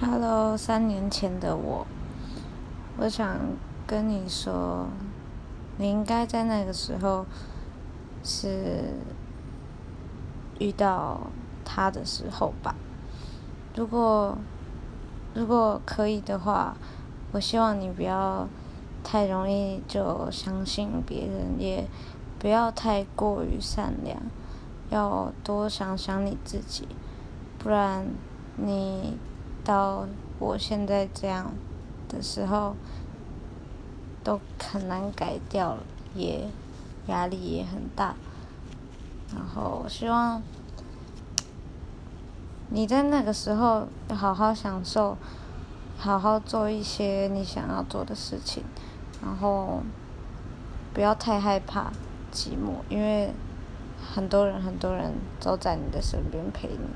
Hello，三年前的我，我想跟你说，你应该在那个时候是遇到他的时候吧。如果如果可以的话，我希望你不要太容易就相信别人，也不要太过于善良，要多想想你自己，不然你。到我现在这样的时候，都很难改掉了，也压力也很大。然后我希望你在那个时候好好享受，好好做一些你想要做的事情，然后不要太害怕寂寞，因为很多人很多人都在你的身边陪你。